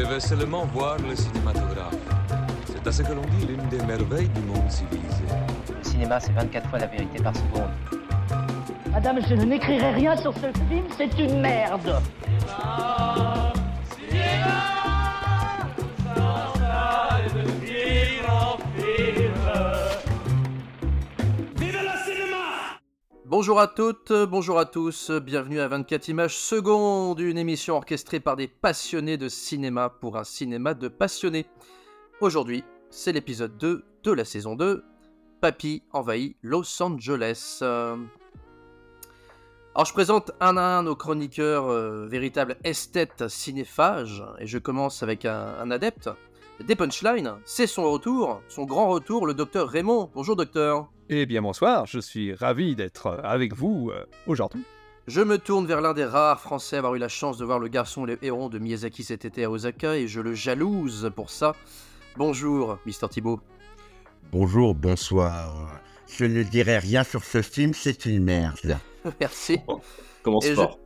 Je veux seulement voir le cinématographe. C'est à ce que l'on dit l'une des merveilles du monde civilisé. Le cinéma, c'est 24 fois la vérité par seconde. Madame, je n'écrirai rien sur ce film, c'est une merde. Bonjour à toutes, bonjour à tous, bienvenue à 24 images secondes, une émission orchestrée par des passionnés de cinéma pour un cinéma de passionnés. Aujourd'hui, c'est l'épisode 2 de la saison 2, Papy envahit Los Angeles. Euh, Alors je présente un à un nos chroniqueurs, euh, véritables esthètes cinéphages, et je commence avec un adepte des punchlines. C'est son retour, son grand retour, le docteur Raymond. Bonjour docteur. Eh bien bonsoir, je suis ravi d'être avec vous euh, aujourd'hui. Je me tourne vers l'un des rares Français à avoir eu la chance de voir le garçon et le héron de Miyazaki cet été à Osaka et je le jalouse pour ça. Bonjour, Mister Thibault. Bonjour, bonsoir. Je ne dirai rien sur ce film, c'est une merde. Merci. Commence Et je- fort.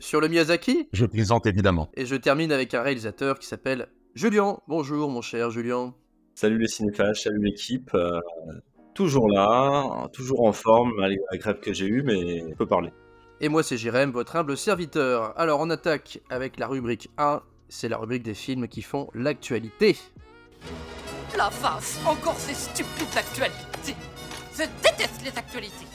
Sur le Miyazaki, Je plaisante évidemment. et je termine avec un réalisateur qui s'appelle Julien. Bonjour mon cher Julien. Salut les cinéphages, salut l'équipe. euh, toujours là, toujours en forme, malgré la grève que j'ai eue, mais on peut parler. Et moi c'est Jérém, votre humble serviteur. Alors on attaque avec la rubrique 1, c'est la rubrique des films qui font l'actualité. La face, encore ces stupides actualités. Je déteste les actualités.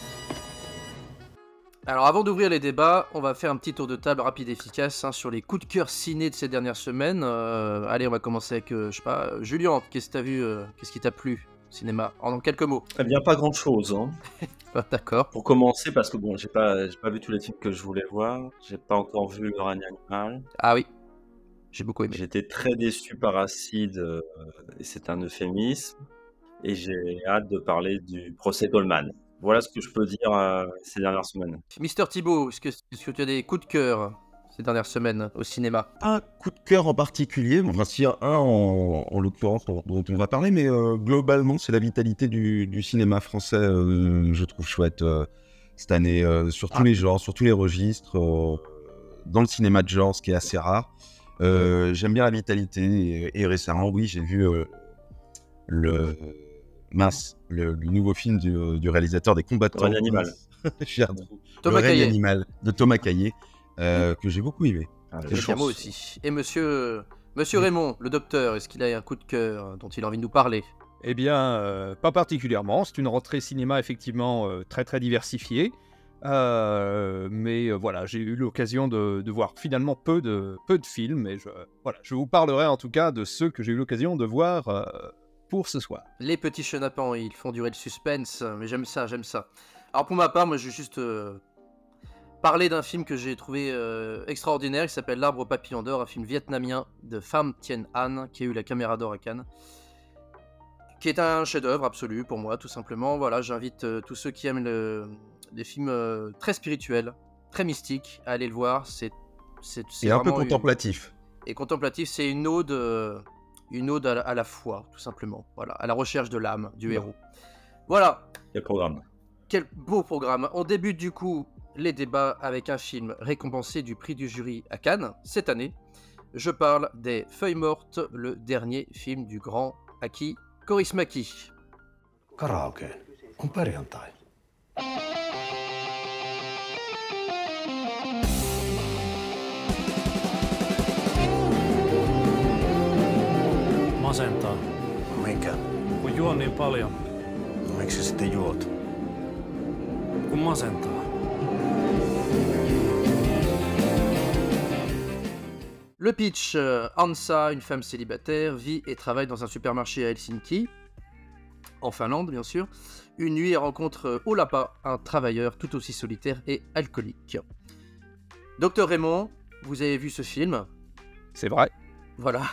Alors avant d'ouvrir les débats, on va faire un petit tour de table rapide et efficace hein, sur les coups de cœur ciné de ces dernières semaines. Euh, allez, on va commencer avec, euh, je sais pas, euh, Julien, qu'est-ce que t'as vu, euh, qu'est-ce qui t'a plu cinéma En quelques mots? Eh bien, pas grand chose. Hein. Ah, D'accord. Pour commencer, parce que bon, j'ai pas, pas vu tous les films que je voulais voir. J'ai pas encore vu Le règne animal. Ah oui, j'ai beaucoup aimé. J'étais très déçu par Acide, et c'est un euphémisme. Et j'ai hâte de parler du procès Goldman. Voilà ce que je peux dire euh, ces dernières semaines. Mister Thibault, est-ce que, est-ce que tu as des coups de cœur ces dernières semaines au cinéma? Un coup de cœur en particulier, bon, enfin s'il y a un en, en l'occurrence dont on va parler, mais euh, globalement c'est la vitalité du, du cinéma français, euh, je trouve chouette euh, cette année, euh, sur tous les genres, sur tous les registres, euh, dans le cinéma de genre, ce qui est assez rare. Euh, J'aime bien la vitalité et, et récemment, oui, j'ai vu euh, le mince, le, le nouveau film du, du réalisateur des combattants. Le animal. Thomas le règne animal de Thomas Caillet, euh, que j'ai beaucoup aimé. Ah, pense. aussi. Et monsieur, monsieur Raymond, le docteur, est-ce qu'il a un coup de cœur dont il a envie de nous parler? Eh bien, euh, pas particulièrement. C'est une rentrée cinéma effectivement euh, très très diversifiée. Euh, mais euh, voilà, j'ai eu l'occasion de, de voir finalement peu de, peu de films. Et je, voilà, je vous parlerai en tout cas de ceux que j'ai eu l'occasion de voir euh, pour ce soir. Les petits chenapans, ils font durer le suspense, mais j'aime ça, j'aime ça. Alors pour ma part, moi je vais juste euh, parler d'un film que j'ai trouvé euh, extraordinaire, qui s'appelle L'arbre papillon d'or, un film vietnamien de Pham Thien An, qui a eu la caméra d'or à Cannes. Qui est un chef-d'œuvre absolu pour moi, tout simplement. Voilà, j'invite euh, tous ceux qui aiment le- des films euh, très spirituels, très mystiques, à aller le voir. C'est c'est c'est Et un peu une- contemplatif. et contemplatif, c'est une ode, une ode à la, à la foi, tout simplement. Voilà, à la recherche de l'âme du Ouais. héros. Voilà, Quel programme quel beau programme. On débute du coup les débats avec un film récompensé du prix du jury à Cannes cette année. Je parle des Feuilles mortes, le dernier film du grand Aki Kaurismäki. Karaoke on Masentaa, Mikä? kun juon niin paljon, Miksi sä sitten juot? kun masentaa. Le pitch, euh, Ansa, une femme célibataire, vit et travaille dans un supermarché à Helsinki, en Finlande bien sûr. Une nuit, elle rencontre euh, Olapa, un travailleur tout aussi solitaire et alcoolique. Docteur Raymond, vous avez vu ce film? C'est vrai. Voilà.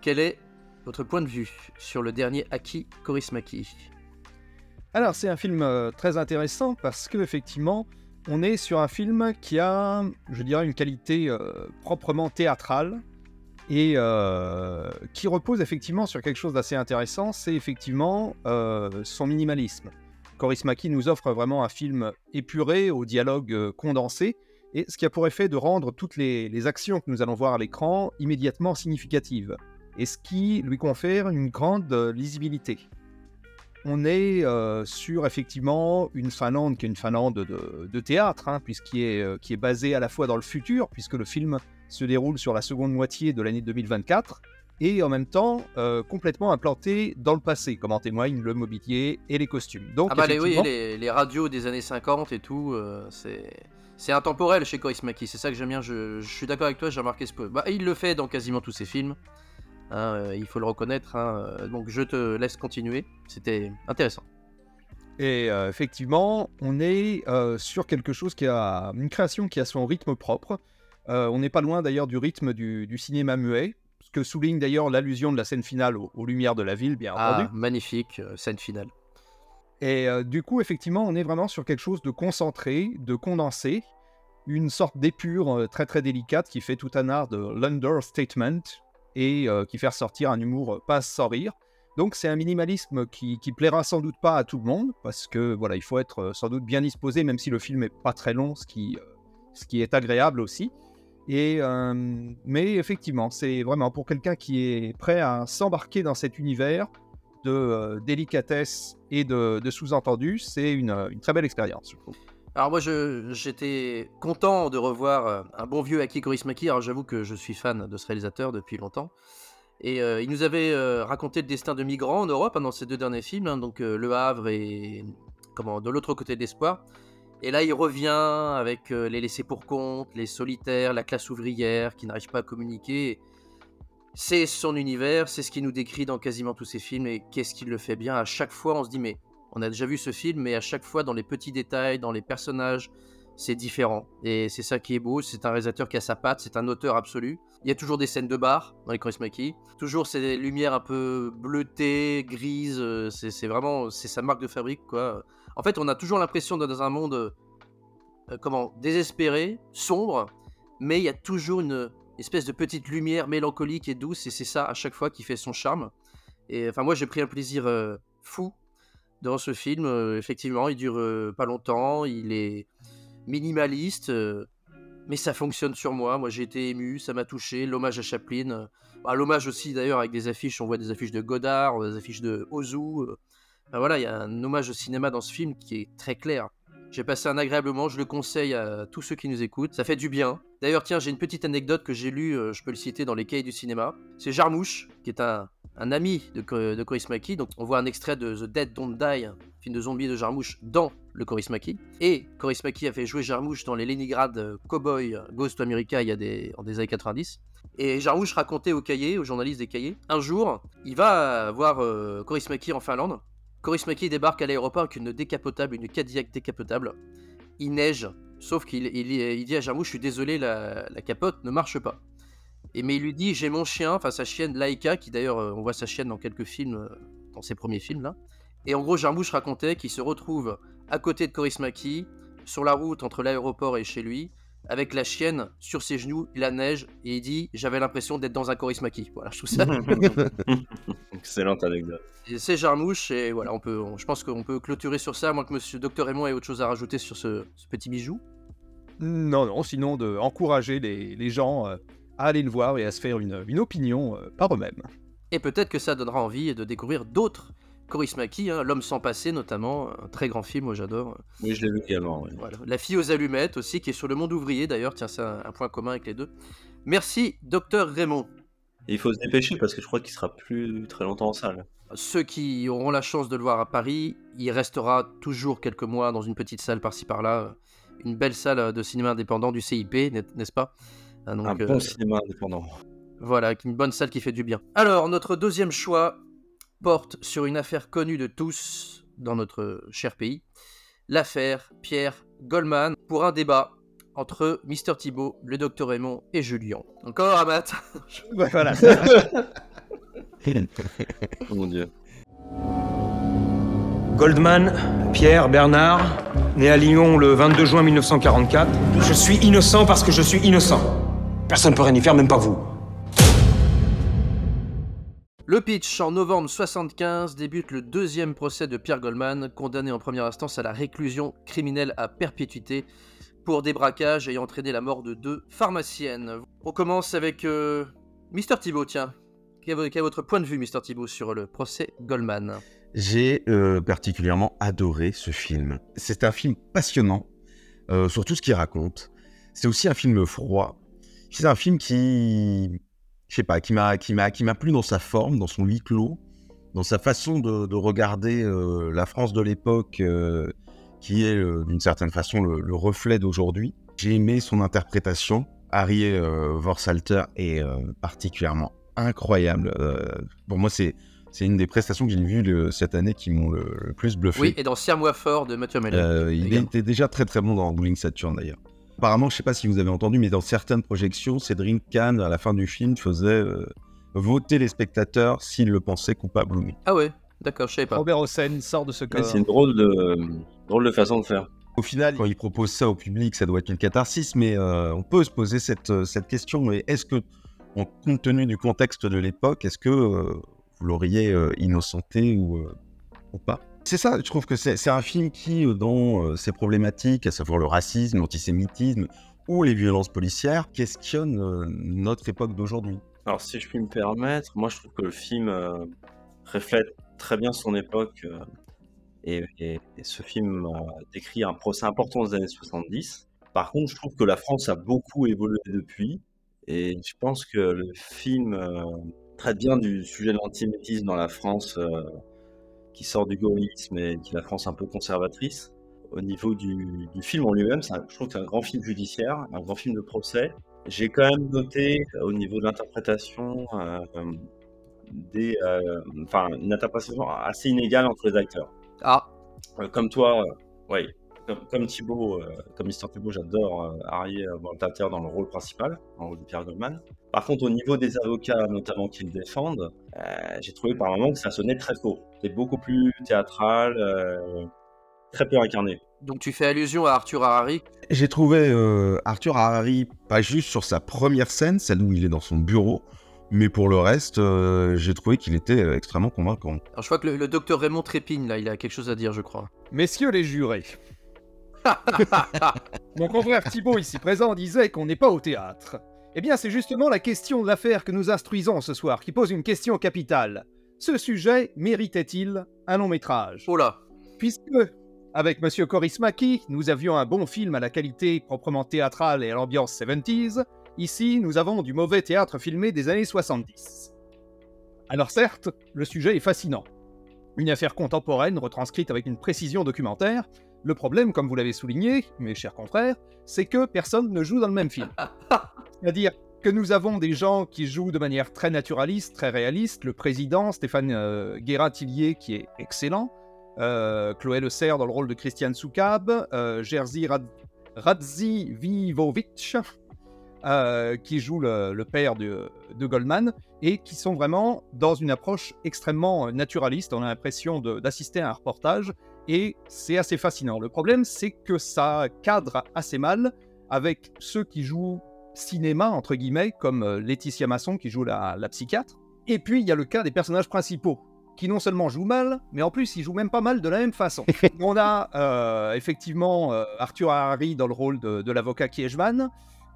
Quel est votre point de vue sur le dernier Aki Kaurismäki Alors, c'est un film euh, très intéressant parce que effectivement, on est sur un film qui a, je dirais, une qualité euh, proprement théâtrale et euh, qui repose effectivement sur quelque chose d'assez intéressant, c'est effectivement son minimalisme. Kaurismäki nous offre vraiment un film épuré, au dialogue condensé, et ce qui a pour effet de rendre toutes les actions que nous allons voir à l'écran immédiatement significatives, et ce qui lui confère une grande euh, lisibilité. On est euh, sur effectivement une Finlande qui est une Finlande de, de théâtre, hein, puisqu'il est, euh, qui est basée à la fois dans le futur, puisque le film se déroule sur la seconde moitié de l'année 2024, et en même temps euh, complètement implanté dans le passé, comme en témoignent le mobilier et les costumes. Donc, Ah bah les, oui, effectivement- les, les radios des années 50 et tout, c'est c'est intemporel chez Korismaki, c'est ça que j'aime bien, je, je suis d'accord avec toi, j'ai remarqué ce peu. Bah, il le fait dans quasiment tous ses films, hein, euh, il faut le reconnaître, hein, euh, donc je te laisse continuer, c'était intéressant. Et euh, effectivement, on est euh, sur quelque chose qui a une création qui a son rythme propre. Euh, on n'est pas loin d'ailleurs du rythme du, du cinéma muet, ce que souligne d'ailleurs l'allusion de la scène finale aux, aux lumières de la ville, bien Ah, entendu. magnifique, scène finale. Et du coup, effectivement, on est vraiment sur quelque chose de concentré, de condensé, une sorte d'épure très très délicate qui fait tout un art de l'understatement et euh, qui fait ressortir un humour euh, pas sans rire. Donc c'est un minimalisme qui, plaira sans doute pas à tout le monde, parce que voilà, il faut être euh, sans doute bien disposé, même si le film est pas très long, ce qui, est agréable aussi. Et, mais effectivement, c'est vraiment pour quelqu'un qui est prêt à s'embarquer dans cet univers de délicatesse et de, sous-entendus, c'est une, une très belle expérience, je trouve. Alors moi j'étais content de revoir euh, un bon vieux Aki Kaurismäki, alors j'avoue que je suis fan de ce réalisateur depuis longtemps. Et euh, il nous avait euh, raconté le destin de migrants en Europe hein, dans ces deux derniers films, hein, donc Le Havre et comment de l'autre côté de l'espoir. Et là il revient avec les laissés pour compte, les solitaires, la classe ouvrière qui n'arrive pas à communiquer. C'est son univers, c'est ce qu'il nous décrit dans quasiment tous ses films et qu'est-ce qu'il le fait bien. À chaque fois on se dit mais on a déjà vu ce film, mais à chaque fois, dans les petits détails, dans les personnages, c'est différent. Et c'est ça qui est beau. C'est un réalisateur qui a sa patte, c'est un auteur absolu. Il y a toujours des scènes de bar dans les Korismaki. Toujours ces lumières un peu bleutées, grises. euh, C'est vraiment c'est sa marque de fabrique, quoi. En fait, on a toujours l'impression d'être dans un monde euh, comment désespéré, sombre, mais il y a toujours une espèce de petite lumière mélancolique et douce, et c'est ça à chaque fois qui fait son charme. Et enfin, moi, j'ai pris un plaisir euh, fou dans ce film. Euh, effectivement, il dure euh, pas longtemps, il est minimaliste, euh, mais ça fonctionne sur moi. Moi, j'ai été ému, ça m'a touché. L'hommage à Chaplin, bah, l'hommage aussi d'ailleurs avec des affiches. On voit des affiches de Godard, des affiches de Ozu. voilà, il y a un hommage au cinéma dans ce film qui est très clair. J'ai passé un agréable moment, je le conseille à tous ceux qui nous écoutent. Ça fait du bien. D'ailleurs, tiens, j'ai une petite anecdote que j'ai lue, euh, je peux le citer dans les cahiers du cinéma. C'est Jarmouche, qui est un, ami de, de Korismaki. Donc, on voit un extrait de The Dead Don't Die, film de zombies de Jarmouche, dans le Korismaki. Et Korismaki a fait jouer Jarmouche dans les Leningrad euh, Cowboy Ghost to America il y a des, en des années 90. Et Jarmouche racontait au cahier, aux journalistes des cahiers, un jour, il va voir euh, Korismaki en Finlande. Korismaki débarque à l'aéroport avec une décapotable, une Cadillac décapotable. Il neige, sauf qu'il il, il dit à Jarmouche, je suis désolé, la, la capote ne marche pas. Et mais il lui dit, j'ai mon chien, enfin sa chienne Laika, qui d'ailleurs, euh, on voit sa chienne dans quelques films, euh, dans ses premiers films là. Et en gros, Jarmouche racontait qu'il se retrouve à côté de Korismaki, sur la route entre l'aéroport et chez lui, avec la chienne sur ses genoux, la neige, et il dit, j'avais l'impression d'être dans un Korismaki. Voilà, je trouve ça. Excellente anecdote. C'est Jarmouche, et voilà, on peut, on- je pense qu'on peut clôturer sur ça, à moins que Monsieur Docteur Raymond ait autre chose à rajouter sur ce, ce petit bijou. Non, non, sinon de encourager les, les gens euh, à aller le voir et à se faire une, une opinion euh, par eux-mêmes. Et peut-être que ça donnera envie de découvrir d'autres Korismaki, hein, L'homme sans passé notamment, un très grand film, moi j'adore. Oui, je l'ai vu également. oui. Voilà. La fille aux allumettes aussi, qui est sur le monde ouvrier d'ailleurs, tiens, c'est un, un point commun avec les deux. Merci, Docteur Raymond. Et il faut se dépêcher parce que je crois qu'il sera plus très longtemps en salle. Ceux qui auront la chance de le voir à Paris, il restera toujours quelques mois dans une petite salle par-ci par-là, une belle salle de cinéma indépendant du CIP, n'est- n'est-ce pas? Ah, donc, Un euh, bon cinéma indépendant. Voilà, une bonne salle qui fait du bien. Alors, notre deuxième choix porte sur une affaire connue de tous dans notre cher pays, l'affaire Pierre Goldman, pour un débat entre Mister Thibault, le docteur Raymond et Julien. Encore, Amat? Ouais, voilà. Oh mon dieu. Goldman, Pierre Bernard, né à Lyon le 22 juin 1944. Je suis innocent parce que je suis innocent. Personne ne peut rien y faire, même pas vous. Le pitch, en novembre 75, débute le deuxième procès de Pierre Goldman, condamné en première instance à la réclusion criminelle à perpétuité pour des braquages ayant entraîné la mort de deux pharmaciennes. On commence avec euh, Mister Thibault, tiens. Quel est, votre point de vue, Mister Thibault, sur le procès Goldman? J'ai euh, particulièrement adoré ce film. C'est un film passionnant euh, sur tout ce qu'il raconte. C'est aussi un film froid. C'est un film qui, je sais pas, qui m'a, qui m'a, qui m'a plu dans sa forme, dans son huis clos, dans sa façon de, de regarder euh, la France de l'époque, euh, qui est d'une certaine façon le, le reflet d'aujourd'hui. J'ai aimé son interprétation. Harry Vorsalter est particulièrement incroyable. Pour moi, c'est c'est une des prestations que j'ai vues le- cette année qui m'ont le, le plus bluffé. Oui, et dans Serre-moi fort de Mathieu Mallet. Euh, il également. était déjà très très bon dans Bowling Saturn d'ailleurs. Apparemment, je sais pas si vous avez entendu, mais dans certaines projections, Cédric Kahn, à la fin du film, faisait euh, voter les spectateurs s'ils le pensaient coupable ou non. Ah ouais, d'accord, je savais pas. Robert Hossein sort de ce corps. c'est une drôle de, drôle de façon de faire. Au final, quand il propose ça au public, ça doit être une catharsis, mais euh, on peut se poser cette, cette question. Mais est-ce que, en compte tenu du contexte de l'époque, est-ce que euh, vous l'auriez euh, innocenté ou, euh, ou pas C'est ça, je trouve que c'est c'est un film qui, euh, dans euh, ses problématiques, à savoir le racisme, l'antisémitisme ou les violences policières, questionne euh, notre époque d'aujourd'hui. Alors, si je puis me permettre, moi je trouve que le film euh, reflète très bien son époque. euh, et, et- et ce film euh, décrit un procès important des années 70. Par contre, je trouve que la France a beaucoup évolué depuis. Et je pense que le film euh, traite bien du sujet de l'antisémitisme dans la France euh, qui sort du gaullisme et qui est la France un peu conservatrice. Au niveau du, du film en lui-même, je trouve que c'est un grand film judiciaire, un grand film de procès. J'ai quand même noté euh, au niveau de l'interprétation euh, des, enfin, une interprétation assez inégale entre les acteurs. Ah, comme toi, oui, comme, comme Thibaut, euh, comme Mister Thibaut, j'adore euh, Harry euh, Voltater dans le rôle principal, dans le rôle de Pierre Goldman. Par contre, au niveau des avocats, notamment qui le défendent, euh, j'ai trouvé par moments que ça sonnait très faux. C'était beaucoup plus théâtral, euh, très peu incarné. donc tu fais allusion à Arthur Harari? J'ai trouvé euh, Arthur Harari pas juste sur sa première scène, celle où il est dans son bureau, mais pour le reste, euh, j'ai trouvé qu'il était euh, extrêmement convaincant. Alors je crois que le, le docteur Raymond Trépine, là, il a quelque chose à dire, je crois. Messieurs les jurés. Mon confrère Thibault, ici présent, disait qu'on n'est pas au théâtre. Eh bien, c'est justement la question de l'affaire que nous instruisons ce soir qui pose une question capitale. Ce sujet méritait-il un long métrage? Oh là Puisque, avec Monsieur Korismaki, nous avions un bon film à la qualité proprement théâtrale et à l'ambiance 70s, ici nous avons du mauvais théâtre filmé des années 70. Alors certes, le sujet est fascinant. Une affaire contemporaine retranscrite avec une précision documentaire. Le problème, comme vous l'avez souligné, mes chers confrères, c'est que personne ne joue dans le même film. C'est-à-dire que nous avons des gens qui jouent de manière très naturaliste, très réaliste. Le président, Stéphane euh, Guérin-Tillier, qui est excellent. Euh, Chloé Le Serre dans le rôle de Christiane Soukab. Euh, Jerzy Rad- Radzivivovic, euh, qui joue le, le père de, de Goldman, et qui sont vraiment dans une approche extrêmement naturaliste. On a l'impression d'assister à un reportage, et c'est assez fascinant. Le problème, c'est que ça cadre assez mal avec ceux qui jouent cinéma, entre guillemets, comme euh, Laetitia Masson qui joue la, la psychiatre. Et puis, il y a le cas des personnages principaux, qui non seulement jouent mal, mais en plus, ils jouent même pas mal de la même façon. On a euh, effectivement euh, Arthur Harari dans le rôle de, de l'avocat Kiechman,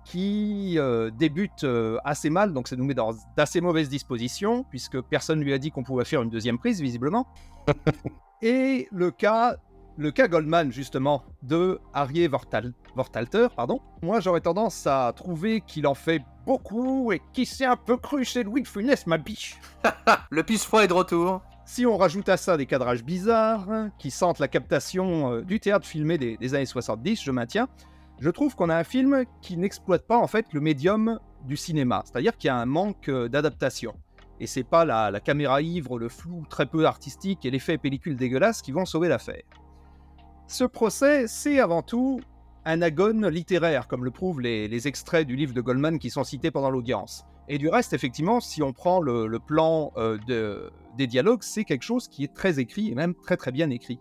qui euh, débute assez mal, donc ça nous met dans d'assez mauvaises dispositions, puisque personne lui a dit qu'on pouvait faire une deuxième prise, visiblement. Et le cas, le cas Goldman, justement, de Harry Vortal, Vortalter, pardon. Moi, j'aurais tendance à trouver qu'il en fait beaucoup et qu'il s'est un peu cru chez Louis de Funès, ma biche. Le pisse froid est de retour. Si on rajoute à ça des cadrages bizarres, hein, qui sentent la captation euh, du théâtre filmé des, des années 70, je maintiens, je trouve qu'on a un film qui n'exploite pas en fait le médium du cinéma, c'est-à-dire qu'il y a un manque euh, d'adaptation. Et c'est pas la, caméra ivre, le flou très peu artistique et l'effet pellicule dégueulasse qui vont sauver l'affaire. Ce procès, c'est avant tout un agone littéraire, comme le prouvent les, extraits du livre de Goldman qui sont cités pendant l'audience. Et du reste, effectivement, si on prend le, plan euh, de- des dialogues, c'est quelque chose qui est très écrit et même très très bien écrit.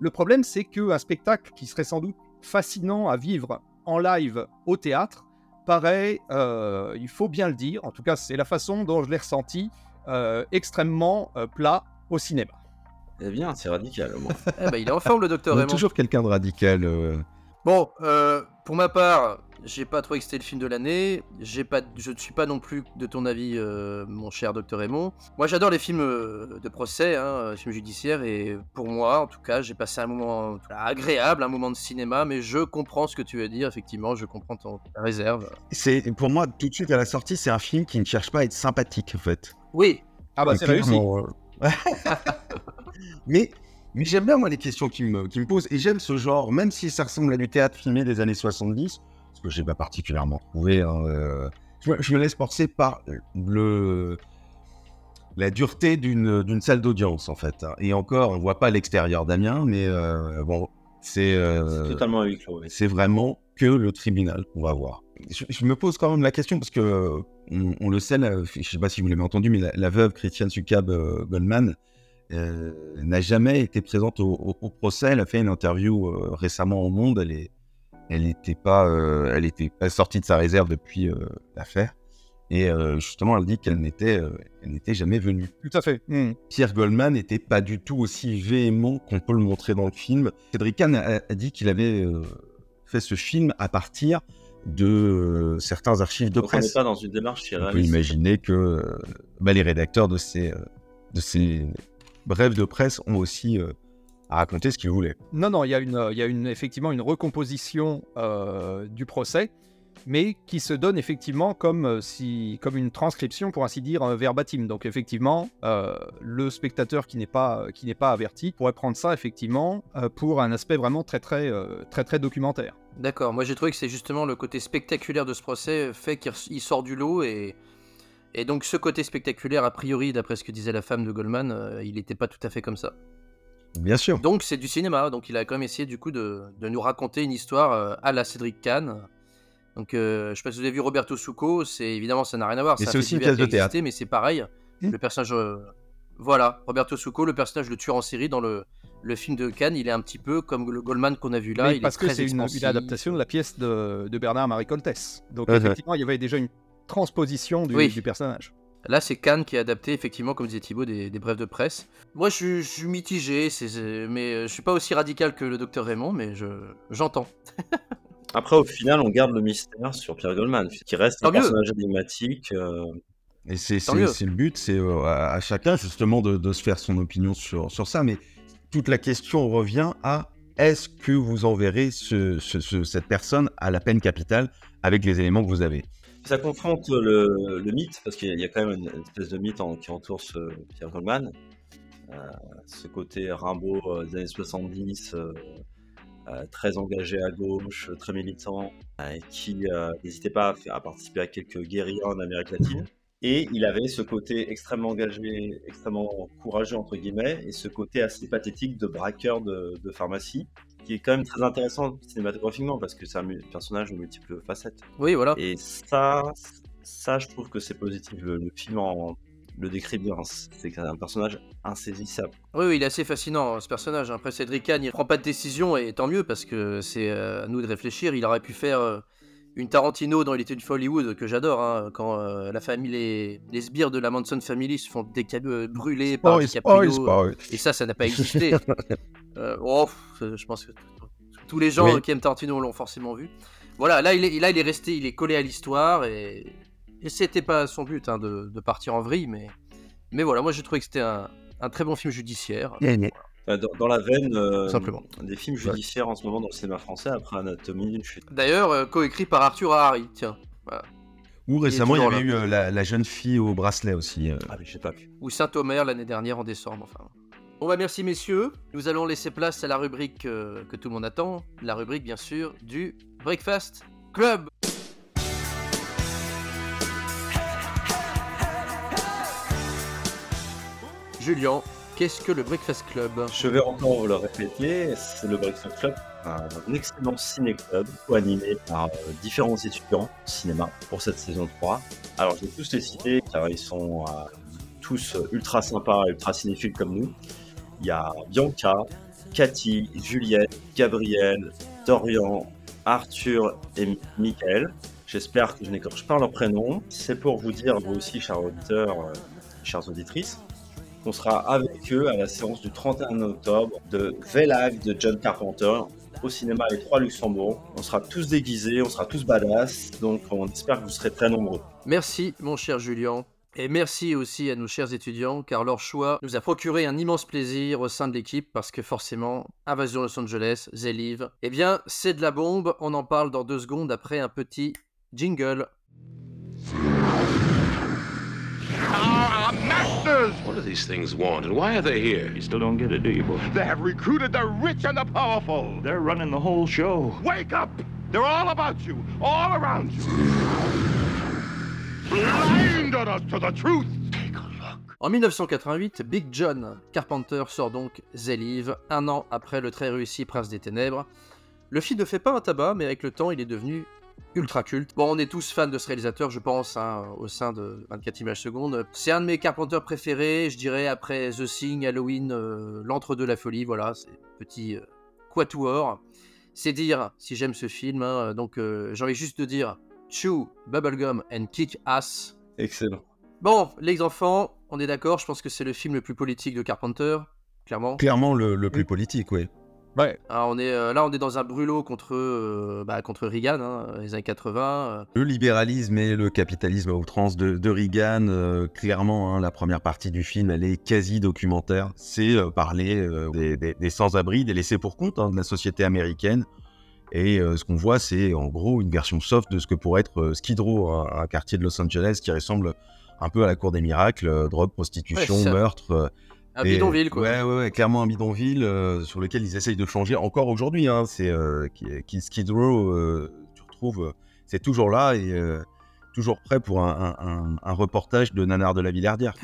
Le problème, c'est qu'un spectacle qui serait sans doute fascinant à vivre en live au théâtre paraît, euh, il faut bien le dire, en tout cas c'est la façon dont je l'ai ressenti, euh, extrêmement euh, plat au cinéma. Eh bien, c'est radical au moins. Eh ben, il est en forme, le docteur Raymond. toujours quelqu'un de radical. euh. Bon, euh, Pour ma part, j'ai pas trouvé que c'était le film de l'année. J'ai pas, je ne suis pas non plus de ton avis, euh, mon cher Docteur Raymond. Moi, j'adore les films euh, de procès, hein, les films judiciaires, et pour moi, en tout cas, j'ai passé un moment agréable, un moment de cinéma. Mais je comprends ce que tu veux dire. Effectivement, je comprends ton ta réserve. C'est pour moi tout de suite à la sortie, c'est un film qui ne cherche pas à être sympathique en fait. Oui. Ah bah c'est réussi. Euh, mais mais j'aime bien moi les questions qu'il me, qu'il me pose et j'aime ce genre, même si ça ressemble à du théâtre filmé des années 70, ce que j'ai pas particulièrement trouvé. hein, euh, je, me- je me laisse porter par le la dureté d'une d'une salle d'audience en fait. hein. Et encore, on voit pas l'extérieur d'Amiens, mais euh, bon, c'est euh, totalement c'est vraiment que le tribunal qu'on va voir. Je, je me pose quand même la question parce que on, on le sait, la- je sais pas si vous l'avez entendu, mais la, la veuve Christiane Sucab euh, Goldman euh, n'a jamais été présente au, au- au procès. Elle a fait une interview euh, récemment au Monde. Elle est, elle n'était pas, euh, elle était pas sortie de sa réserve depuis euh, l'affaire. Et euh, justement, elle dit qu'elle n'était, euh, elle n'était jamais venue. Tout à fait. Hmm. Pierre Goldman n'était pas du tout aussi véhément qu'on peut le montrer dans le film. Cédric Kahn a, a dit qu'il avait euh, fait ce film à partir de euh, certains archives de Donc on n'est presse. pas dans une démarche qui On peut imaginer que euh, bah, les rédacteurs de ces, euh, de ces brèves de presse ont aussi euh, à raconter ce qu'ils voulaient. Non, non, il y a, une, il y a une, effectivement une recomposition euh, du procès, mais qui se donne effectivement comme, euh, si, comme une transcription, pour ainsi dire, euh, verbatim. Donc effectivement, euh, le spectateur qui n'est pas, qui n'est pas averti pourrait prendre ça effectivement euh, pour un aspect vraiment très très, euh, très, très documentaire. D'accord. Moi, j'ai trouvé que c'est justement le côté spectaculaire de ce procès fait qu'il sort du lot et et donc ce côté spectaculaire, a priori, d'après ce que disait la femme de Goldman, euh, il n'était pas tout à fait comme ça. Bien sûr. Donc c'est du cinéma, donc il a quand même essayé du coup de, de nous raconter une histoire euh, à la Cédric Kahn. Donc euh, je sais pas si vous avez vu Roberto Succo, c'est évidemment ça n'a rien à voir. C'est a aussi une pièce de a existé, théâtre. mais c'est pareil. Le personnage, euh, voilà, Roberto Succo, le personnage le tueur en série dans le, le film de Cannes, il est un petit peu comme le Goldman qu'on a vu là. Mais il parce est que c'est une, adaptation de la pièce de, de Bernard-Marie Coltès. Donc effectivement, il y avait déjà une transposition du, Oui. du personnage. Là, c'est Cannes qui a adapté, effectivement, comme disait Thibaut, des, des brèves de presse. Moi, je, suis- je suis mitigé, mais euh, je suis pas aussi radical que le docteur Raymond, mais je j'entends. Après, au final, on garde le mystère sur Pierre Goldman, qui reste Tant un mieux. personnage énigmatique. euh, Et c'est le but, c'est euh, à, à chacun justement de, de se faire son opinion sur, sur ça. Mais toute la question revient à est-ce que vous enverrez ce- ce- ce- cette personne à la peine capitale avec les éléments que vous avez? Ça confronte le, le mythe, parce qu'il y a- quand même une, espèce de mythe en- qui entoure ce Pierre Goldman. Euh, ce côté Rimbaud euh, des années 70, euh, euh, très engagé à gauche, très militant, qui n'hésitait pas à, faire- à participer à quelques guérillas en Amérique latine. Et il avait ce côté extrêmement engagé, extrêmement courageux, entre guillemets, et ce côté assez pathétique de braqueur de, de pharmacie, qui est quand même très intéressant cinématographiquement, parce que c'est un personnage aux multiples facettes. Oui, voilà. Et ça, ça, je trouve que c'est positif. Le, le film en- le décrit bien. C'est un personnage insaisissable. Oui, oui, il est assez fascinant, ce personnage. Après, Cédric Kahn, il prend pas de décision, et tant mieux, parce que c'est euh, à nous de réfléchir. Il aurait pu faire euh, une Tarantino dans Il était une fois Hollywood, que j'adore, hein, quand euh, la famille, les, les sbires de la Manson Family se font décab- brûler par Spoil, DiCaprio. spoil, spoil. Et ça, ça n'a pas existé. Euh, oh, pff, je pense que tous les gens Oui. euh, qui aiment Tarantino l'ont forcément vu. Voilà, là il, est, là, il est resté, il est collé à l'histoire, et, et c'était pas son but hein, de, de partir en vrille, mais, mais voilà, moi j'ai trouvé que c'était un, un très bon film judiciaire. Euh, Dans, dans la veine euh, Simplement. des films judiciaires en ce moment dans le cinéma français, après Anatomie d'une chute. D'ailleurs, euh, coécrit par Arthur Harari, tiens. Voilà. Ou récemment, il y avait là. eu euh, la, la jeune fille au bracelet aussi. euh. Ah, mais j'ai pas vu. Ou Saint-Omer l'année dernière en décembre, enfin. Bon bah merci messieurs, nous allons laisser place à la rubrique euh, que tout le monde attend, la rubrique bien sûr du Breakfast Club. Julien, qu'est-ce que le Breakfast Club? Je vais encore vous le répéter, c'est le Breakfast Club, un excellent ciné-club animé par euh, différents étudiants cinéma pour cette saison 3. Alors je vais tous les citer car ils sont euh, tous ultra sympas, ultra cinéphiles comme nous. Il y a Bianca, Cathy, Juliette, Gabriel, Dorian, Arthur et Michael. J'espère que je n'écorche pas leur prénom. C'est pour vous dire, vous aussi, chers auditeurs, euh, chères auditrices, qu'on sera avec eux à la séance du 31 octobre de The Live de John Carpenter, au cinéma Les Trois Luxembourg. On sera tous déguisés, on sera tous badass, donc on espère que vous serez très nombreux. Merci, mon cher Julien. Et merci aussi à nos chers étudiants, car leur choix nous a procuré un immense plaisir au sein de l'équipe, parce que forcément, Invasion Los Angeles, The Live, eh bien, c'est de la bombe, on en parle dans deux secondes après un petit jingle. Our masters! What do these things want, and why are they here? You still don't get it, do you, boy? They have recruited the rich and the powerful. They're running the whole show. Wake up! They're all about you, all around you. En 1988, Big John Carpenter sort donc The Live, un an après le très réussi Prince des Ténèbres. Le film ne fait pas un tabac, mais avec le temps, il est devenu ultra culte. Bon, on est tous fans de ce réalisateur, je pense, hein, au sein de 24 images secondes. C'est un de mes Carpenter préférés, je dirais, après The Thing, Halloween, euh, L'Entre de la Folie, voilà, c'est petit euh, quatuor. C'est dire si j'aime ce film, hein, donc euh, j'ai envie juste de dire Chew, Bubblegum and Kick Ass. Excellent. Bon, les enfants, on est d'accord, je pense que c'est le film le plus politique de Carpenter, clairement. Clairement le, le plus politique, oui. Ouais. Ah, on est, euh, là, on est dans un brûlot contre, euh, bah, contre Reagan, hein, les années 80. euh. Le libéralisme et le capitalisme à outrance de, de Reagan, euh, clairement, hein, la première partie du film, elle est quasi documentaire. C'est euh, parler euh, des, des- des sans-abri, des laissés pour compte hein, de la société américaine. Et euh, ce qu'on voit, c'est en gros une version soft de ce que pourrait être euh, Skid Row, un, un quartier de Los Angeles qui ressemble un peu à la cour des miracles, euh, drogue, prostitution, Ouais, meurtre. euh, Un et- bidonville, quoi. Ouais, ouais, ouais, clairement un bidonville sur lequel ils essayent de changer encore aujourd'hui. Hein, c'est qui, qui- Skid Row, tu retrouves, c'est toujours là et toujours prêt pour un, un- un- un reportage de Nanar de la Villardière.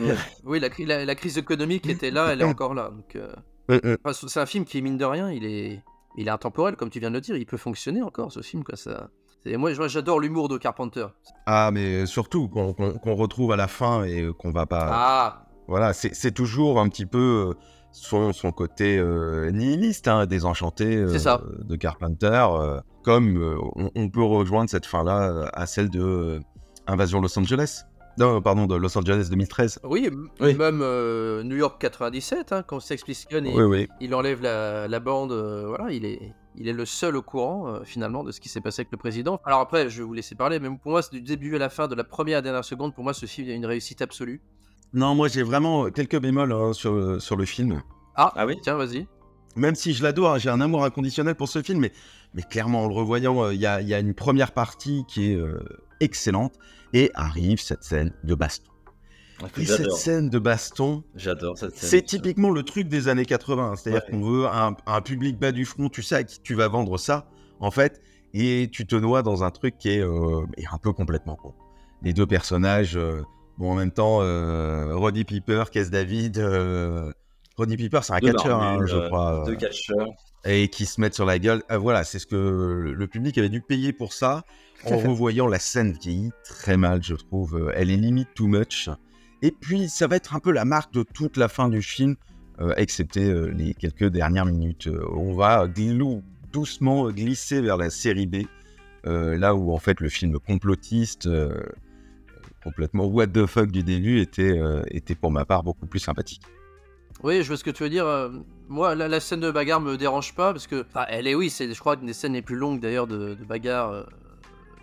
Oui, la, cri- la- la crise économique était là, elle est encore là. Donc, euh. enfin, c'est un film qui, mine de rien, il est, il est intemporel, comme tu viens de le dire. Il peut fonctionner encore, ce film. Quoi, ça... c'est- Moi, j'adore l'humour de Carpenter. Ah, mais surtout qu'on retrouve à la fin et qu'on va pas. Ah, Voilà, c'est toujours un petit peu euh, son, son côté euh, nihiliste, hein, désenchanté euh, ça. de Carpenter. euh, comme euh, on, on peut rejoindre cette fin-là euh, à celle de euh, Invasion Los Angeles. Non, pardon, de Los Angeles 2013. oui, Oui. même euh, New York 97, hein, quand Sex Pistols, il, Oui, oui. il enlève la, la bande, euh, voilà, il est, il est le seul au courant, euh, finalement, de ce qui s'est passé avec le président. Alors après, je vais vous laisser parler, mais pour moi, c'est du début à la fin, de la première à la dernière seconde, pour moi, ce film est une réussite absolue. Non, moi j'ai vraiment quelques bémols hein, sur, sur le film. Ah, Ah oui? tiens, vas-y. Même si je l'adore, hein, j'ai un amour inconditionnel pour ce film, mais, mais clairement, en le revoyant, euh, il y, a, il y a une première partie qui est euh, excellente, et arrive cette scène de baston. Et cette scène de baston, J'adore cette scène. c'est typiquement le truc des années 80. C'est-à-dire Ouais. qu'on veut un, un public bas du front, tu sais à qui tu vas vendre ça, en fait, et tu te noies dans un truc qui est, euh, un peu complètement con. Les deux personnages, bon, en même temps, Roddy Piper, Cass David. Euh, Roddy Piper, c'est un Deux catcheur, hein, je euh, crois. Deux euh, catcheurs. et qui se mettent sur la gueule. Ah, voilà, c'est ce que le public avait dû payer pour ça. En revoyant la scène vieillit très mal, je trouve. Euh, Elle est limite too much. Et puis, ça va être un peu la marque de toute la fin du film, euh, excepté euh, les quelques dernières minutes. Euh, on va glou- doucement glisser vers la série B, euh, là où en fait le film complotiste, euh, complètement what the fuck du début, était, euh, était pour ma part beaucoup plus sympathique. Oui, je vois ce que tu veux dire. euh, Moi, la, scène de bagarre me dérange pas parce que, enfin, elle est, oui, c'est, je crois, une des scènes les plus longues d'ailleurs de, de bagarre euh,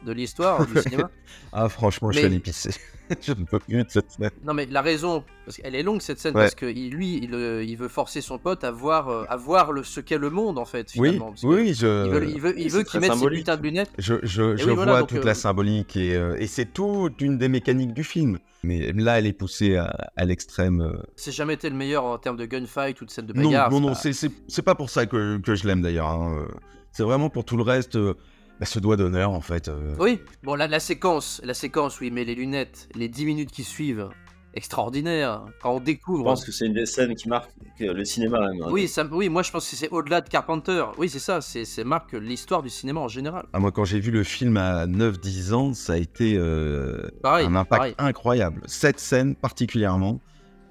de l'histoire du cinéma. Ah, franchement, je suis allé pisser. je ne peux plus de cette scène. Non, mais la raison, parce qu'elle est longue cette scène, Ouais. parce que lui, il, euh, il veut forcer son pote à voir, euh, à voir le, ce qu'est le monde en fait. Oui, Finalement, que oui, je. Il veut, il veut, il Oui, veut qu'il mette ses putains de lunettes. Je, je, je oui, vois voilà, toute euh, la symbolique et, euh, et c'est toute une des mécaniques du film. Mais là, elle est poussée à, à l'extrême. euh. C'est jamais été le meilleur en termes de gunfight ou de scène de Non, bagarre. non, c'est non, pas- c'est- pas pour ça que, que je l'aime d'ailleurs. hein. C'est vraiment pour tout le reste, euh, bah, ce doigt d'honneur en fait. euh. Oui, bon, la, la séquence, la séquence où il met les lunettes, les 10 minutes qui suivent, extraordinaire. Quand on Je découvre. pense que c'est une des scènes qui marque le cinéma. même, hein. Oui, ça, oui, moi je pense que c'est au-delà de Carpenter. Oui, c'est ça, c'est c'est marque l'histoire du cinéma en général. Ah, moi, quand j'ai vu le film à 9-10 ans, ça a été euh, Pareil, un impact pareil. incroyable. Cette scène particulièrement,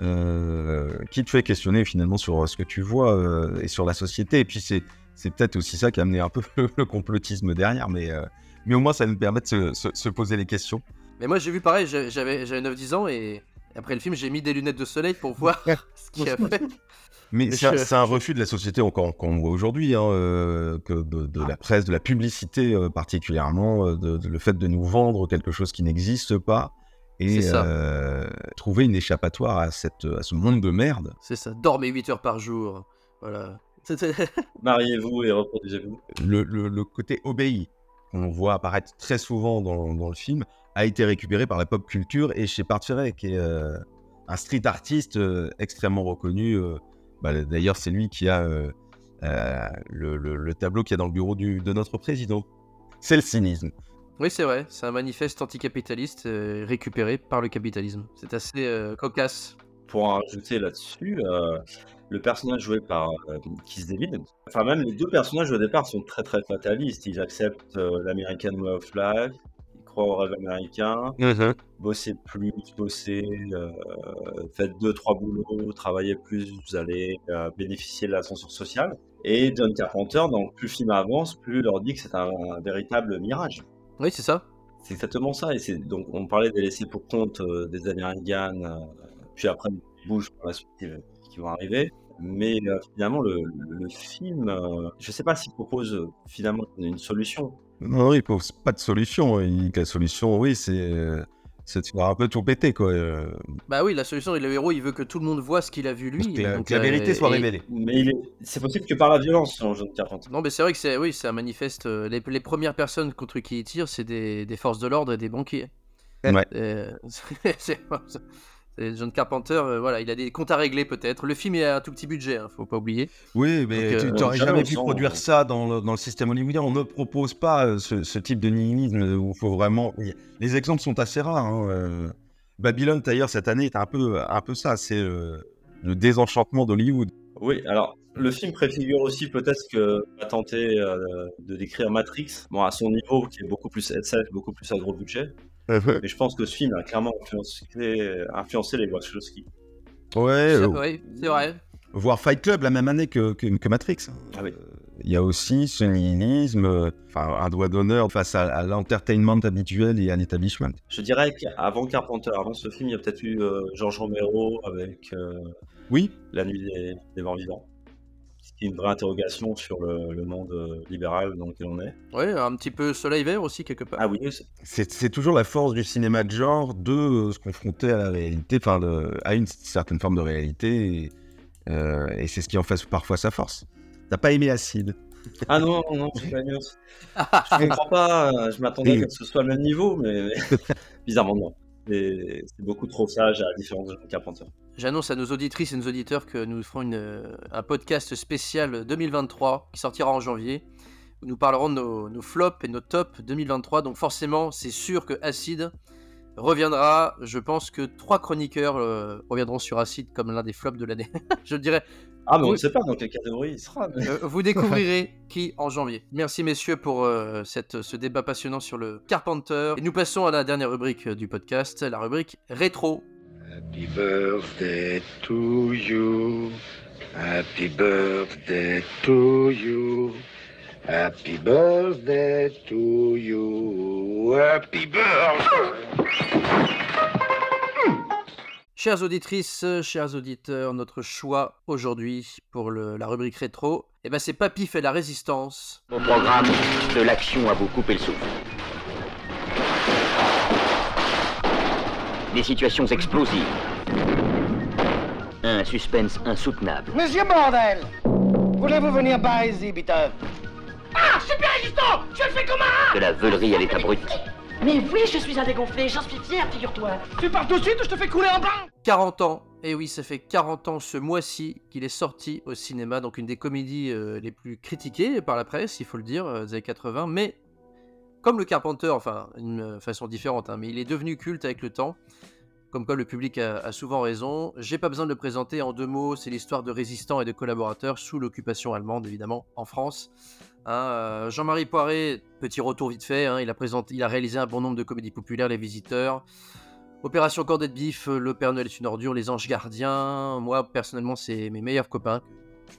euh, qui te fait questionner finalement sur ce que tu vois euh, et sur la société. Et puis c'est c'est peut-être aussi ça qui a amené un peu le complotisme derrière, mais, euh, mais au moins ça nous permet de se, se- se poser les questions. Mais moi j'ai vu pareil, j'avais j'avais 9-10 ans et, après le film, j'ai mis des lunettes de soleil pour voir ce qu'il a fait. Mais c'est un, je- c'est un refus de la société qu'on voit aujourd'hui, hein, euh, de, de la presse, de la publicité euh, particulièrement, de, de- le fait de nous vendre quelque chose qui n'existe pas et euh, trouver une échappatoire à, cette, à ce monde de merde. C'est ça, dormez 8 heures par jour. Voilà. Mariez-vous et reproduisez-vous. Le, le- le côté obéi qu'on voit apparaître très souvent dans, dans le film a été récupéré par la pop culture et chez Part Ferret, qui est euh, un street artiste euh, extrêmement reconnu. euh, bah, D'ailleurs, c'est lui qui a euh, euh, le, le- le tableau qu'il y a dans le bureau du- de notre président. C'est le cynisme. Oui, c'est vrai, c'est un manifeste anticapitaliste euh, récupéré par le capitalisme. C'est assez euh, cocasse. Pour en rajouter là-dessus, euh, le personnage joué par euh, Keith David, enfin même les deux personnages au départ sont très très fatalistes. Ils acceptent euh, l'American Way of Life, ils croient au rêve américain, bossez plus, bossez, euh, faites deux trois boulots, travaillez plus, vous allez euh, bénéficier de l'ascenseur social. Et John Carpenter, donc plus le film avance, plus il leur dit que c'est un, un véritable mirage. Oui, c'est ça. C'est exactement ça. Et c'est donc on parlait des laissés pour compte euh, des Américains, puis après ils bougent par la suite qui, qui vont arriver. Mais euh, finalement, le, film, euh, je sais pas s'il propose euh, finalement une solution. Non, il pose pas de solution. Il- la solution, oui, c'est euh, c'est de faire un peu tout péter, quoi. euh. Bah oui, la solution, le héros, il veut que tout le monde voit ce qu'il a vu lui. Que la- donc, que la vérité soit et- révélée. Mais il est- c'est possible que par la violence, selon John Carpenter. Non, mais c'est vrai que c'est oui, c'est un manifeste. euh, les, les premières personnes contre qui il tire, c'est des, des forces de l'ordre et des banquiers. Ouais. Euh, John Carpenter, euh, voilà, il a des comptes à régler peut-être. Le film il a un tout petit budget, hein, faut pas oublier. Oui, mais Donc, tu euh, n'aurais jamais jamais on pu produire euh, ça dans le, dans le système hollywoodien. On ne propose pas euh, ce, ce type de nihilisme où il faut vraiment. Les exemples sont assez rares. hein, euh. Babylone, d'ailleurs, cette année est un peu, un peu ça. C'est euh, le désenchantement d'Hollywood. Oui, alors le film préfigure aussi peut-être que va tenter euh, de décrire Matrix, bon à son niveau qui est beaucoup plus SF, beaucoup plus à gros budget. Mais je pense que ce film a clairement influencé, influencé les Wachowski. Ouais, C'est- euh, ouais, c'est vrai. voir Fight Club la même année que, que, que Matrix. Ah oui. Il y a aussi ce nihilisme, euh, enfin un doigt d'honneur face à, à l'entertainment habituel et à l'établissement. Je dirais qu'avant Carpenter, avant ce film, il y a peut-être eu euh, Georges Romero avec euh, Oui, La nuit des, des morts vivants. Ce qui est une vraie interrogation sur le, le monde euh, libéral dans lequel on est. Ouais, un petit peu soleil vert aussi quelque part. Ah oui, c'est- toujours la force du cinéma de genre de euh, se confronter à la réalité, à une certaine forme de réalité, et, euh, et c'est ce qui en fait parfois sa force. T'as pas aimé Acide? Ah non, non, non, c'est pas. Je comprends pas, je m'attendais à ce que ce soit le même niveau, mais bizarrement non. C'est beaucoup trop sage à la différence de Carpenter. J'annonce à nos auditrices et nos auditeurs que nous ferons euh, un podcast spécial 2023 qui sortira en janvier. Où nous parlerons de nos, flops et nos tops 2023. Donc forcément, c'est sûr que Acide reviendra. Je pense que trois chroniqueurs euh, reviendront sur Acide comme l'un des flops de l'année. Je dirais. Ah, mais on ne sait pas dans quelle catégorie il sera. mais- euh, vous découvrirez qui en janvier. Merci messieurs pour euh, cette, ce débat passionnant sur le Carpenter. Et nous passons à la dernière rubrique euh, du podcast, la rubrique rétro. Happy birthday to you. Happy birthday to you. Happy birthday to you. Happy birthday. Chères auditrices, chers auditeurs, notre choix aujourd'hui pour le- la rubrique rétro, eh ben c'est Papy fait la résistance. Au programme, de l'action à vous couper le souffle. Des situations explosives. Un suspense insoutenable. Monsieur Bordel Voulez-vous venir par ici, Peter Ah, super résistant Je le fais comme un De la veulerie à l'état brut. Mais oui, je suis un dégonflé, j'en suis fier, figure-toi. Tu pars tout de suite ou je te fais couler en bain 40 ans, et oui, ça fait 40 ans ce mois-ci qu'il est sorti au cinéma, donc une des comédies euh, les plus critiquées par la presse, il faut le dire, euh, des années 80, mais comme le Carpenter, enfin, d'une euh, façon différente, hein, mais il est devenu culte avec le temps, comme quoi le public a, a souvent raison. J'ai pas besoin de le présenter en deux mots, c'est l'histoire de résistants et de collaborateurs sous l'occupation allemande, évidemment, en France. Hein, euh, Jean-Marie Poiré, petit retour vite fait, hein, il, a présenté, il a réalisé un bon nombre de comédies populaires, Les Visiteurs, Opération Cordée de Bif, euh, Le Père Noël est une ordure, Les Anges Gardiens. Moi, personnellement, c'est mes meilleurs copains,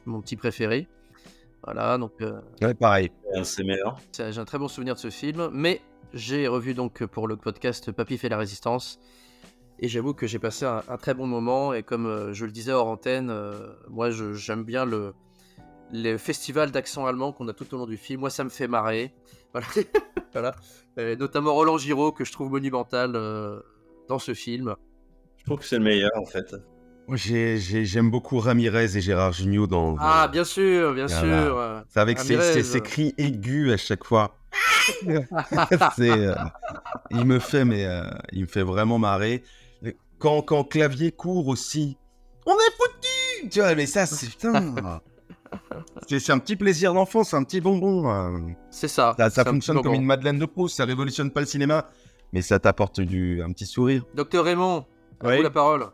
mon petit préféré. Voilà, donc euh, Ouais, pareil. C'est meilleur. j'ai un très bon souvenir de ce film. Mais j'ai revu donc pour le podcast Papy fait la résistance. Et j'avoue que j'ai passé un, un très bon moment. Et comme euh, je le disais hors antenne, euh, moi j'aime bien le, le festival d'accent allemand qu'on a tout au long du film. Moi ça me fait marrer. Voilà. voilà. Et notamment Roland Giraud que je trouve monumental euh, dans ce film. Je trouve que c'est le meilleur en fait. J'aime beaucoup Ramirez et Gérard Jugnot dans. Ah, bien sûr, bien Voilà. sûr. C'est avec ses, ses- ses cris aigus à chaque fois. Euh, il me fait, mais euh, il me fait vraiment marrer. Quand, quand Clavier court aussi, on est foutu. Tu vois, mais ça, c'est putain. c'est c'est un petit plaisir d'enfant, c'est un petit bonbon. euh. C'est ça. Ça, fonctionne comme une Madeleine de Proust. Ça révolutionne pas le cinéma, mais ça t'apporte du un petit sourire. Docteur Raymond, à Oui. vous la parole.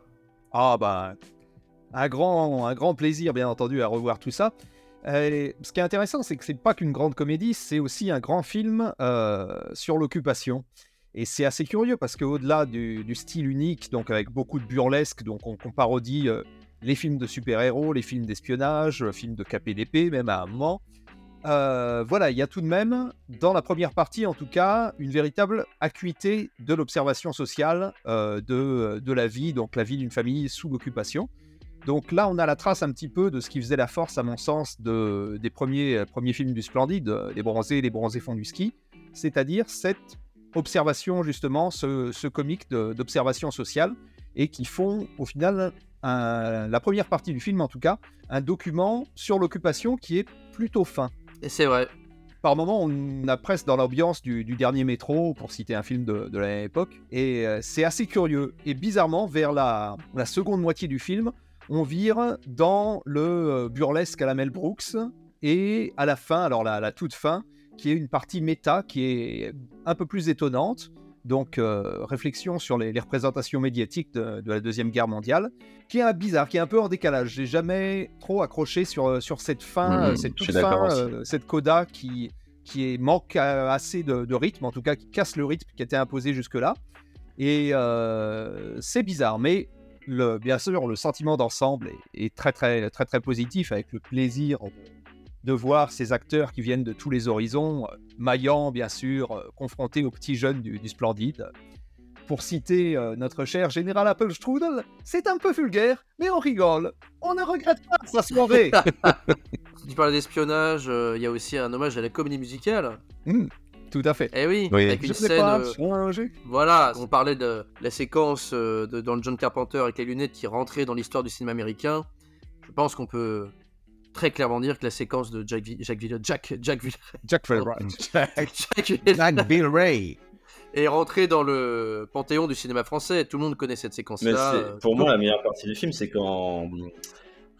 Ah bah, un grand, un grand plaisir bien entendu à revoir tout ça. Euh, ce qui est intéressant, c'est que c'est pas qu'une grande comédie, c'est aussi un grand film euh, sur l'occupation. Et c'est assez curieux parce qu'au-delà du, style unique, donc avec beaucoup de burlesque, donc on, parodie euh, les films de super-héros, les films d'espionnage, le film de KPDP, même à un moment. euh, voilà, il y a tout de même, dans la première partie en tout cas, une véritable acuité de l'observation sociale euh, de, de la vie, donc la vie d'une famille sous l'occupation. Donc là, on a la trace un petit peu de ce qui faisait la force, à mon sens, de, des premiers, euh, premiers films du Splendide, euh, Les Bronzés, Les Bronzés font du ski, c'est-à-dire cette observation, justement, ce, ce comique d'observation sociale, et qui font, au final, un- la première partie du film, en tout cas, un document sur l'occupation qui est plutôt fin. Et c'est vrai. Par moments, on a presque dans l'ambiance du, du dernier métro, pour citer un film de, de la même époque, et euh, c'est assez curieux. Et bizarrement, vers la, la seconde moitié du film, on vire dans le euh, burlesque à la Mel Brooks, et à la fin, alors la, la toute fin, qui est une partie méta qui est un peu plus étonnante. Donc, euh, réflexion sur les, les représentations médiatiques de, de la Deuxième Guerre mondiale, qui est un bizarre, qui est un peu en décalage. J'ai jamais trop accroché sur, sur cette fin, Mhm, euh, cette toute fin, euh, cette coda qui, qui est, manque euh, assez de, de rythme, en tout cas qui casse le rythme qui était imposé jusque-là. Et euh, c'est bizarre, mais le, bien sûr, le sentiment d'ensemble est, est très, très, très, très positif, avec le plaisir de, voir ces acteurs qui viennent de tous les horizons, euh, Maillan, bien sûr, euh, confrontés aux petits jeunes du, du Splendide. Pour citer euh, notre cher général Appelstrudel, c'est un peu vulgaire, mais on rigole. On ne regrette pas sa soirée. Tu parlais d'espionnage, euh, il y a aussi un hommage à la comédie musicale. Hmm, tout à fait. Eh oui, Oui. avec une scène. pas euh. Voilà, on parlait de la séquence euh, de, dans le John Carpenter avec les lunettes qui rentrait dans l'histoire du cinéma américain. Je pense qu'on peut très clairement dire que la séquence de Jack, Jack, Vil- Jack, Jack, Vil- Jack. Wright. Jack Jack Bill Ray. est rentré dans le panthéon du cinéma français. Tout le monde connaît cette Mais séquence-là. c'est- euh, pour moi, la meilleure partie du film, c'est quand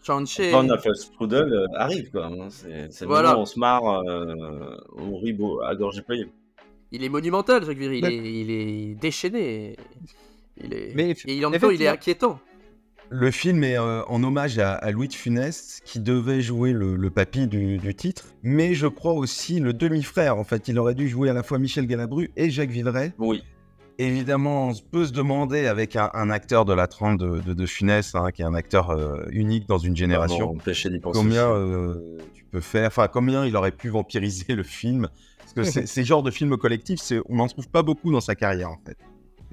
Shang-Chi. Van Strudel euh, arrive. quoi. hein. C'est Voilà. moment où on se marre euh, au ribot à gorge déployée. Il est monumental, Jacques Viry. Il, Mais- est, il est déchaîné. Il est... Mais Et en même temps, il est inquiétant. Le film est euh, en hommage à, à Louis de Funès, qui devait jouer le, le papy du, du titre, mais je crois aussi le demi-frère. En fait, il aurait dû jouer à la fois Michel Galabru et Jacques Villeray. Oui. Évidemment, on peut se demander avec un, un acteur de la trempe de, de, de Funès, hein, qui est un acteur euh, unique dans une génération, penser combien euh, tu peux faire, enfin combien il aurait pu vampiriser le film? Parce que ces genres de films collectifs, on n'en trouve pas beaucoup dans sa carrière en fait.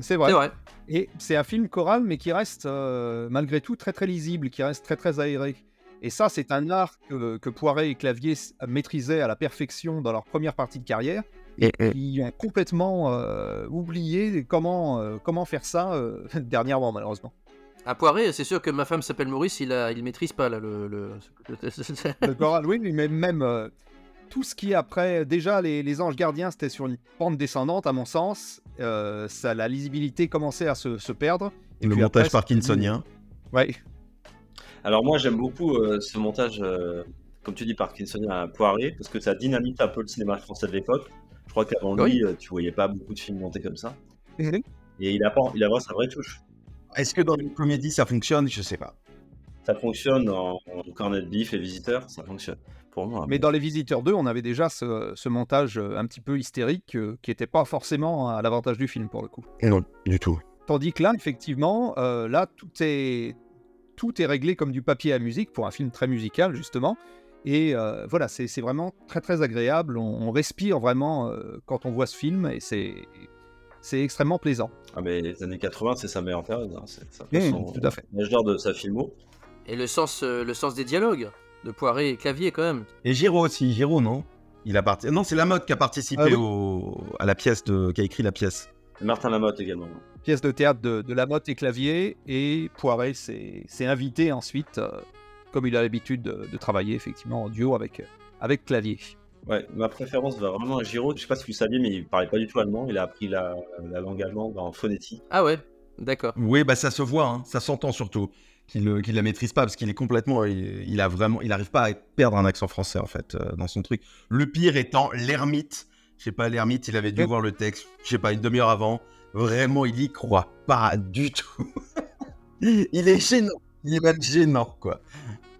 C'est vrai. Et c'est un film choral, mais qui reste euh, malgré tout très très lisible, qui reste très très aéré. Et ça, c'est un art que, que Poiret et Clavier maîtrisaient à la perfection dans leur première partie de carrière, et qui ont complètement euh, oublié comment, euh, comment faire ça euh, dernièrement, malheureusement. À Poiré, c'est sûr que ma femme s'appelle Maurice, il, a, il maîtrise pas là, le. le... Le choral, oui, mais même euh, tout ce qui est après, déjà les, les anges gardiens, c'était sur une pente descendante, à mon sens. Euh, ça, la lisibilité commençait à se, se perdre. Et le puis montage après, parkinsonien. Ouais. Alors moi, j'aime beaucoup euh, ce montage, euh, comme tu dis, Parkinsonien à Poiré, parce que ça dynamite un peu le cinéma français de l'époque. Je crois qu'avant lui, euh, tu voyais pas beaucoup de films montés comme ça. Mhm. Et il a, pas- il a vraiment sa vraie touche. Est-ce que dans une comédie ça fonctionne? Je sais pas. Ça fonctionne en, en cornet de bif et visiteur, ça fonctionne. Pour moi. Mais dans Les Visiteurs 2, on avait déjà ce, ce montage euh, un petit peu hystérique euh, qui n'était pas forcément à l'avantage du film pour le coup. Non, du tout. Tandis que là, effectivement, euh, là, tout est, tout est réglé comme du papier à musique pour un film très musical, justement. Et euh, voilà, c'est vraiment très très agréable. On, on respire vraiment euh, quand on voit ce film et c'est c'est extrêmement plaisant. Ah, mais les années 80, c'est sa meilleure période. hein. C'est Mmh, tout à fait. d'or de sa filmo. Et le sens, euh, le sens des dialogues? De Poiré et Clavier quand même. Et Giraud aussi, Giraud, non? Il a. Non, c'est Lamotte qui a participé Ah oui. au... à la pièce, de... qui a écrit la pièce. Martin Lamotte également. Pièce de théâtre de, de Lamotte et Clavier, et Poiret s'est s'est invité ensuite, euh, comme il a l'habitude de, de travailler effectivement en duo avec, avec Clavier. Ouais, ma préférence va vraiment à Giraud. Je sais pas si vous saviez, mais il parlait pas du tout allemand. Il a appris la, la langue allemande en phonétique. Ah ouais, d'accord. Oui, bah ça se voit, hein, ça s'entend surtout qu'il euh, qu'il la maîtrise pas parce qu'il est complètement, il, il a vraiment, il arrive pas à perdre un accent français en fait euh, dans son truc. Le pire étant l'ermite. Je sais pas, l'ermite, il avait dû Ouais. voir le texte, je sais pas, une demi-heure avant. Vraiment, il y croit pas du tout. il est gênant, il est même gênant quoi.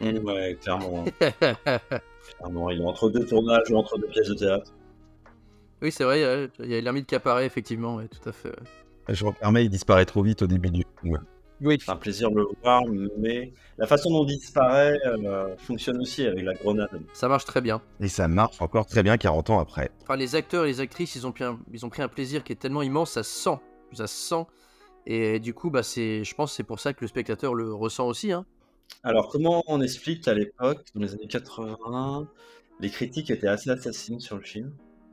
Mmh, ouais, clairement. clairement. Il est entre deux tournages ou entre deux pièces de théâtre. oui, c'est vrai, euh, il y a l'ermite qui apparaît effectivement, ouais, tout à fait. ouais. Je me permets, il disparaît trop vite au début du. Ouais. Oui, C'est un plaisir de le voir, mais la façon dont il disparaît euh, fonctionne aussi avec la grenade. Ça marche très bien. Et ça marche encore très bien 40 ans après. Enfin, les acteurs et les actrices, ils ont pris un, ils ont pris un plaisir qui est tellement immense, ça se sent, ça se sent. Et du coup, bah, c'est, je pense que c'est pour ça que le spectateur le ressent aussi. Hein. Alors, comment on explique qu'à l'époque, dans les années 80, les critiques étaient assez assassines sur le film?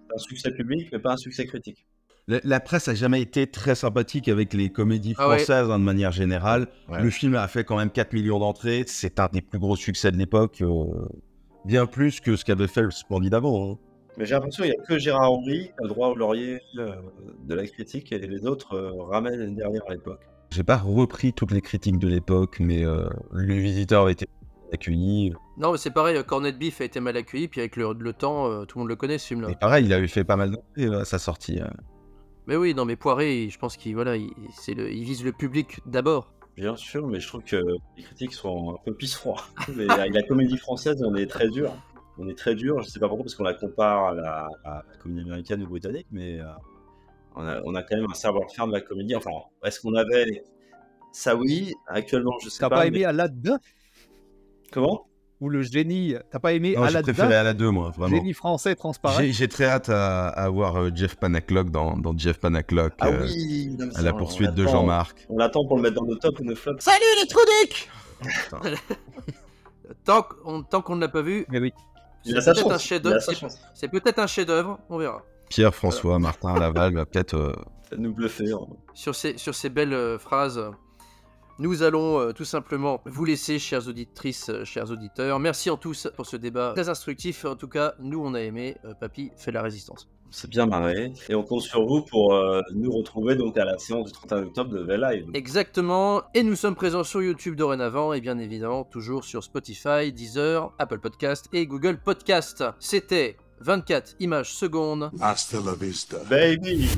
C'est un succès public, mais pas un succès critique. La, la presse a jamais été très sympathique avec les comédies Ah ouais. françaises hein, de manière générale. Ouais. Le film a fait quand même 4 millions d'entrées. C'est un des plus gros succès de l'époque. euh, bien plus que ce qu'avait fait le Splendide avant. hein. Mais j'ai l'impression qu'il n'y a que Gérard Henry qui a le droit au laurier euh, de la critique et les autres euh, ramènent derrière à l'époque. J'ai pas repris toutes les critiques de l'époque, mais euh, Le Visiteur avait été accueilli. Non, mais c'est pareil, Cornet Beef a été mal accueilli, puis avec le, le temps, euh, tout le monde le connaît ce film-là. Et pareil, il avait fait pas mal d'entrées à sa sortie. hein. Mais oui, non, mais Poiré, je pense qu'il voilà, il, c'est le, il vise le public d'abord. Bien sûr, mais je trouve que les critiques sont un peu pisse-froid. Mais avec la comédie française, on est très dur. On est très dur, je sais pas pourquoi, parce qu'on la compare à la, à la comédie américaine ou britannique, mais euh, on, a, on a quand même un savoir-faire de la comédie. Enfin, est-ce qu'on avait ça oui Actuellement, je sais T'as pas. pas, mais- aimé Aladdin? Comment? Ou le génie T'as pas aimé Non, j'ai Aladdin préféré à la 2, moi, vraiment. Génie français transparent J'ai très hâte à, à voir euh, Jeff Panaclock dans, dans Jeff Panaclock Ah euh, oui non, à la poursuite de. Jean-Marc. On l'attend pour le mettre dans le top ou le flop. Salut les trous Tant qu'on tant qu'on ne l'a pas vu, Mais oui. C'est peut-être un chef-d'œuvre. c'est- peut-être un chef-d'œuvre, on verra. Pierre-François Martin Laval va peut-être. euh, Ça nous bluffer. hein. Sur ces, sur ces belles euh, phrases, nous allons euh, tout simplement vous laisser, chères auditrices, euh, chers auditeurs. Merci en tous pour ce débat très instructif. En tout cas, nous, on a aimé. Euh, Papy fait la résistance. On s'est bien marré. Et on compte sur vous pour euh, nous retrouver donc à la séance du 31 octobre de V Live. Exactement. Et nous sommes présents sur YouTube dorénavant et bien évidemment toujours sur Spotify, Deezer, Apple Podcast et Google Podcast. C'était 24 images secondes. Hasta la vista. Baby